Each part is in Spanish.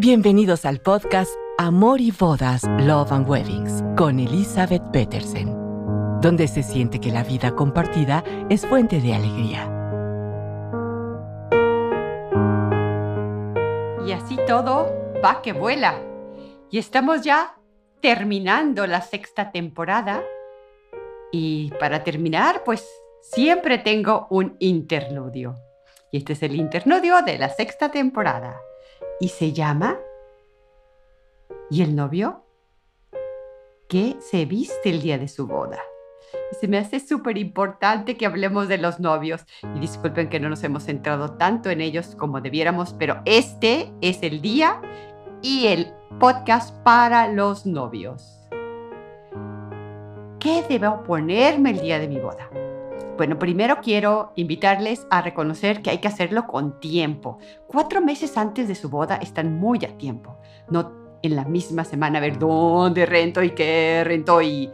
Bienvenidos al podcast Amor y Bodas, Love and Weddings con Elizabeth Petersen, donde se siente que la vida compartida es fuente de alegría. Y así todo va que vuela. Y estamos ya terminando la sexta temporada. Y para terminar, pues siempre tengo un interludio. Y este es el interludio de la sexta temporada y se llama ¿Y el novio? ¿Qué se viste el día de su boda? Y se me hace súper importante que hablemos de los novios. Y disculpen que no nos hemos centrado tanto en ellos como debiéramos, pero este es el día y el podcast para los novios. ¿Qué debo ponerme el día de mi boda? Bueno, primero quiero invitarles a reconocer que hay que hacerlo con tiempo. Cuatro meses antes de su boda están muy a tiempo. No en la misma semana a ver dónde rento y qué rento y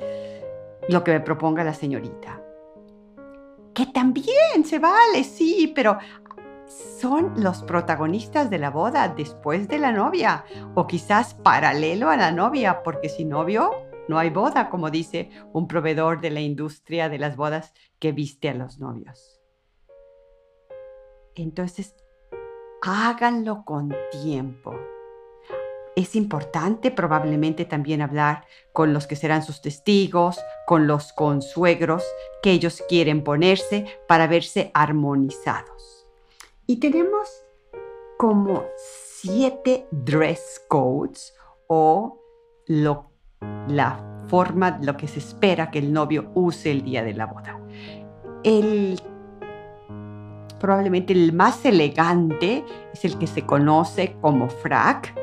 lo que me proponga la señorita. Que también se vale, sí, pero son los protagonistas de la boda después de la novia o quizás paralelo a la novia, porque si novio no hay boda, como dice un proveedor de la industria de las bodas que viste a los novios. Entonces, háganlo con tiempo. Es importante probablemente también hablar con los que serán sus testigos, con los consuegros que ellos quieren ponerse para verse armonizados. Y tenemos como siete dress codes o lo la forma, lo que se espera que el novio use el día de la boda. El, probablemente el más elegante es el que se conoce como frac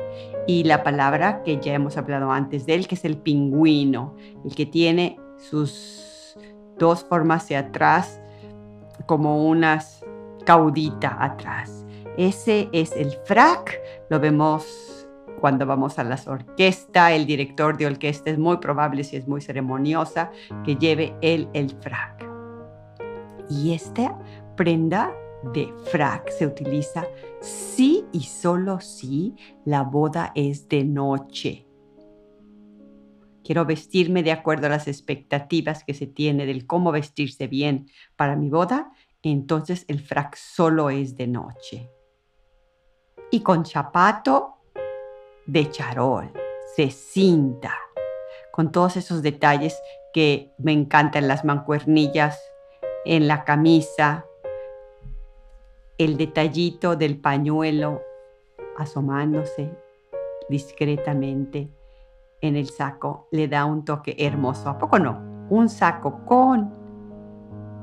y la palabra que ya hemos hablado antes de él, que es el pingüino, el que tiene sus dos formas hacia atrás como unas caudita atrás. Ese es el frac, lo vemos cuando vamos a las orquestas, el director de orquesta es muy probable, si es muy ceremoniosa, que lleve él el frac. Y esta prenda de frac se utiliza si y solo si la boda es de noche. Quiero vestirme de acuerdo a las expectativas que se tiene del cómo vestirse bien para mi boda, entonces el frac solo es de noche. Y con zapato de charol, se cinta, con todos esos detalles que me encantan, las mancuernillas en la camisa, el detallito del pañuelo asomándose discretamente en el saco le da un toque hermoso. ¿A poco no? Un saco con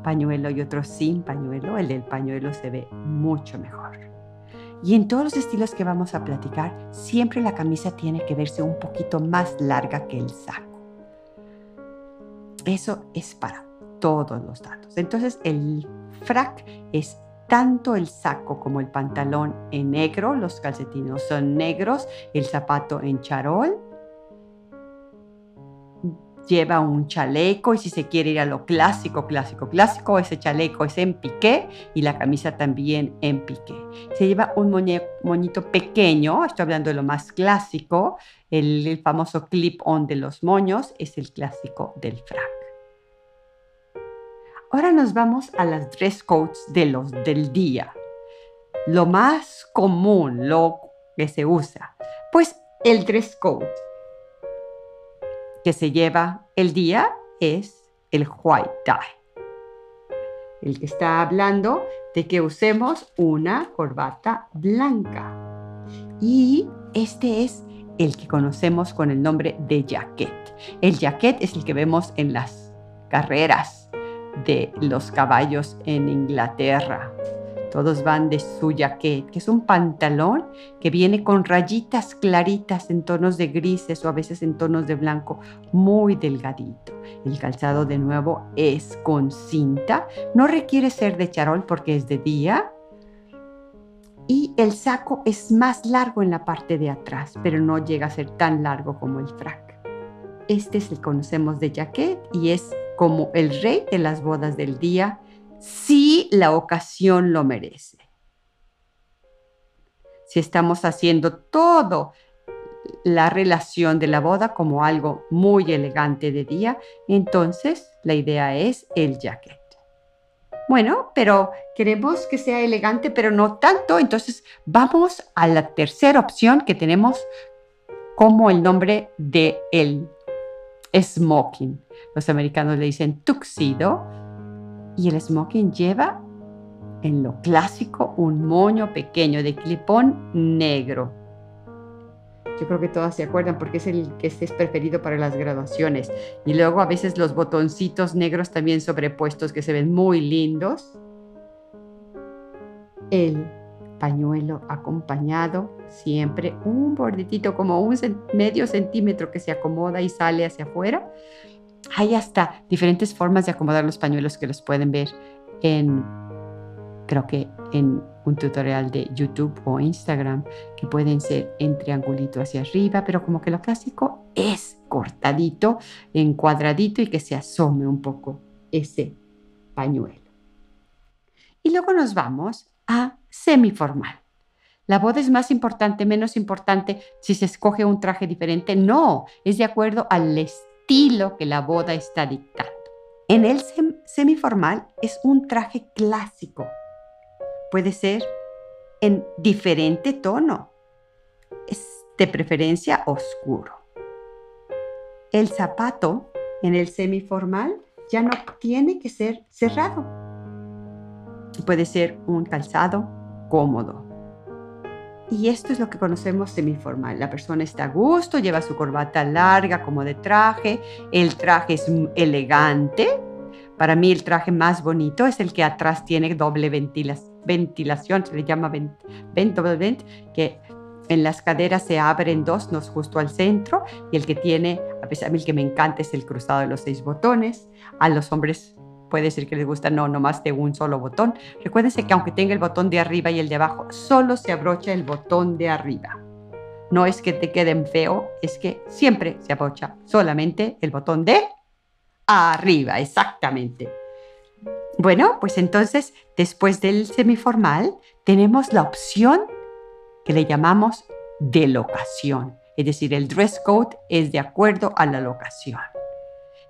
pañuelo y otro sin pañuelo, el del pañuelo se ve mucho mejor. Y en todos los estilos que vamos a platicar, siempre la camisa tiene que verse un poquito más larga que el saco. Eso es para todos los datos. Entonces el frac es tanto el saco como el pantalón en negro, los calcetines son negros, el zapato en charol lleva un chaleco y si se quiere ir a lo clásico, clásico, clásico, ese chaleco es en piqué y la camisa también en piqué. Se lleva un moñito pequeño, estoy hablando de lo más clásico, el, famoso clip-on de los moños es el clásico del frac. Ahora nos vamos a las dress codes de los del día. Lo más común, lo que se usa, pues el dress code que se lleva el día es el white tie. El que está hablando de que usemos una corbata blanca. Y este es el que conocemos con el nombre de jacket. El jacket es el que vemos en las carreras de los caballos en Inglaterra. Todos van de su jaquet, que es un pantalón que viene con rayitas claritas en tonos de grises o a veces en tonos de blanco, muy delgadito. El calzado de nuevo es con cinta, no requiere ser de charol porque es de día. Y el saco es más largo en la parte de atrás, pero no llega a ser tan largo como el frac. Este es el que conocemos de jaquet y es como el rey de las bodas del día si la ocasión lo merece. si estamos haciendo todo la relación de la boda como algo muy elegante de día, entonces la idea es el jacket. Bueno, pero queremos que sea elegante, pero no tanto, entonces vamos a la tercera opción que tenemos como el nombre de el smoking. Los americanos le dicen tuxedo y el smoking lleva en lo clásico un moño pequeño de clipón negro. Yo creo que todas se acuerdan porque es el que es preferido para las graduaciones. Y luego a veces los botoncitos negros también sobrepuestos que se ven muy lindos. El pañuelo acompañado, siempre un bordetito como un medio centímetro que se acomoda y sale hacia afuera. Hay hasta diferentes formas de acomodar los pañuelos que los pueden ver en, creo que en un tutorial de YouTube o Instagram, que pueden ser en triangulito hacia arriba, pero como que lo clásico es cortadito, en cuadradito y que se asome un poco ese pañuelo. Y luego nos vamos a semiformal. La boda es más importante, menos importante si se escoge un traje diferente. No, es de acuerdo al estilo que la boda está dictando. En el semiformal es un traje clásico. Puede ser en diferente tono. Es de preferencia oscuro. El zapato en el semiformal ya no tiene que ser cerrado. Puede ser un calzado cómodo. Y esto es lo que conocemos semiformal. La persona está a gusto, lleva su corbata larga como de traje, el traje es elegante. Para mí el traje más bonito es el que atrás tiene doble ventilación, se le llama vent, vent, que en las caderas se abren dos, no justo al centro, y el que tiene, a pesar de que me encanta es el cruzado de los seis botones. A los hombres puede ser que les gusta no, más de un solo botón. Recuérdense que aunque tenga el botón de arriba y el de abajo, solo se abrocha el botón de arriba. No es que te queden feo, es que siempre se abrocha solamente el botón de arriba, exactamente. Bueno, pues entonces, después del semiformal, tenemos la opción que le llamamos de locación. Es decir, el dress code es de acuerdo a la locación.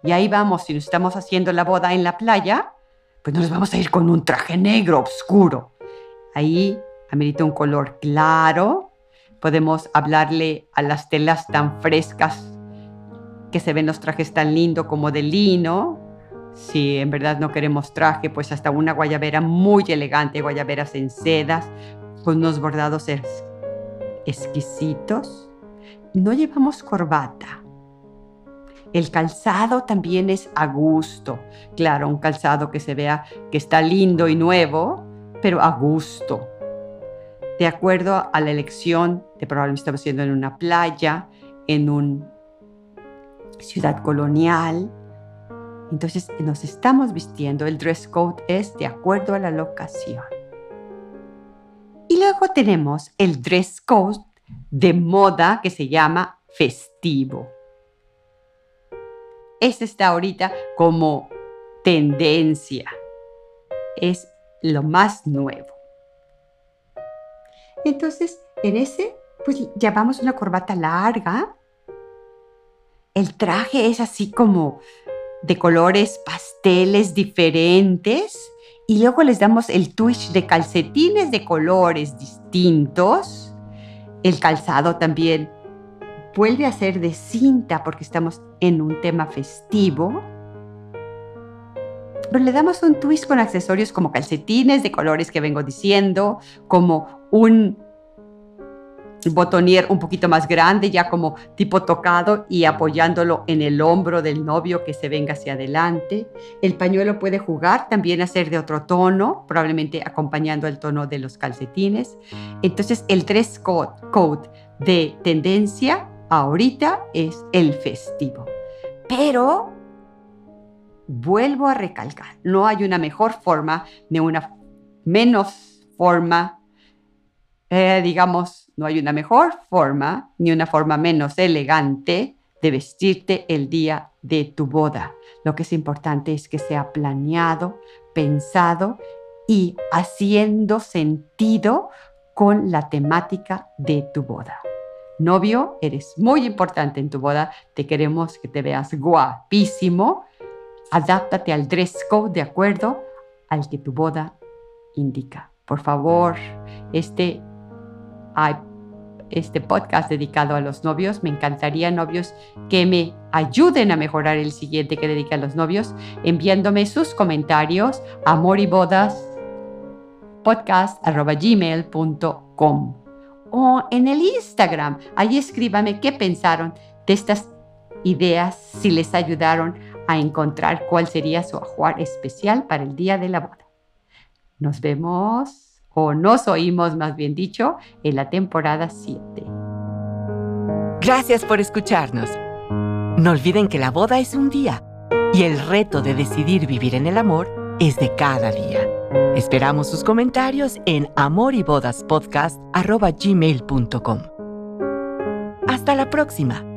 Y ahí vamos, si nos estamos haciendo la boda en la playa, pues nos vamos a ir con un traje negro oscuro. Ahí amerita un color claro. Podemos hablarle a las telas tan frescas que se ven los trajes tan lindos como de lino. Si en verdad no queremos traje, pues hasta una guayabera muy elegante, guayaberas en sedas, con unos bordados exquisitos. No llevamos corbata, el calzado también es a gusto. Claro, un calzado que se vea que está lindo y nuevo, pero a gusto. De acuerdo a la elección de probablemente estamos siendo en una playa, en una ciudad colonial. Entonces nos estamos vistiendo, el dress code es de acuerdo a la locación. Y luego tenemos el dress code de moda que se llama festivo. Ese está ahorita como tendencia. Es lo más nuevo. Entonces, en ese, pues llevamos una corbata larga. El traje es así como de colores pasteles diferentes. Y luego les damos el twist de calcetines de colores distintos. El calzado también vuelve a ser de cinta porque estamos en un tema festivo. Pero le damos un twist con accesorios como calcetines de colores que vengo diciendo, como un botonier un poquito más grande, ya como tipo tocado y apoyándolo en el hombro del novio que se venga hacia adelante. El pañuelo puede jugar también a ser de otro tono, probablemente acompañando el tono de los calcetines. Entonces el dress code, code de tendencia ahorita es el festivo. Pero vuelvo a recalcar, no hay una mejor forma ni una menos forma, eh, digamos, no hay una mejor forma ni una forma menos elegante de vestirte el día de tu boda. Lo que es importante es que sea planeado, pensado y haciendo sentido con la temática de tu boda. Novio, eres muy importante en tu boda, te queremos que te veas guapísimo, adáptate al dress code de acuerdo al que tu boda indica. Por favor, este, este podcast dedicado a los novios, me encantaría novios que me ayuden a mejorar el siguiente que dedica a los novios, enviándome sus comentarios a moribodas podcast.gmail.com o en el Instagram. Ahí escríbame qué pensaron de estas ideas, si les ayudaron a encontrar cuál sería su ajuar especial para el día de la boda. Nos vemos, o nos oímos más bien dicho, en la temporada 7. Gracias por escucharnos. No olviden que la boda es un día y el reto de decidir vivir en el amor es de cada día. Esperamos sus comentarios en amoribodaspodcast.gmail.com. Hasta la próxima.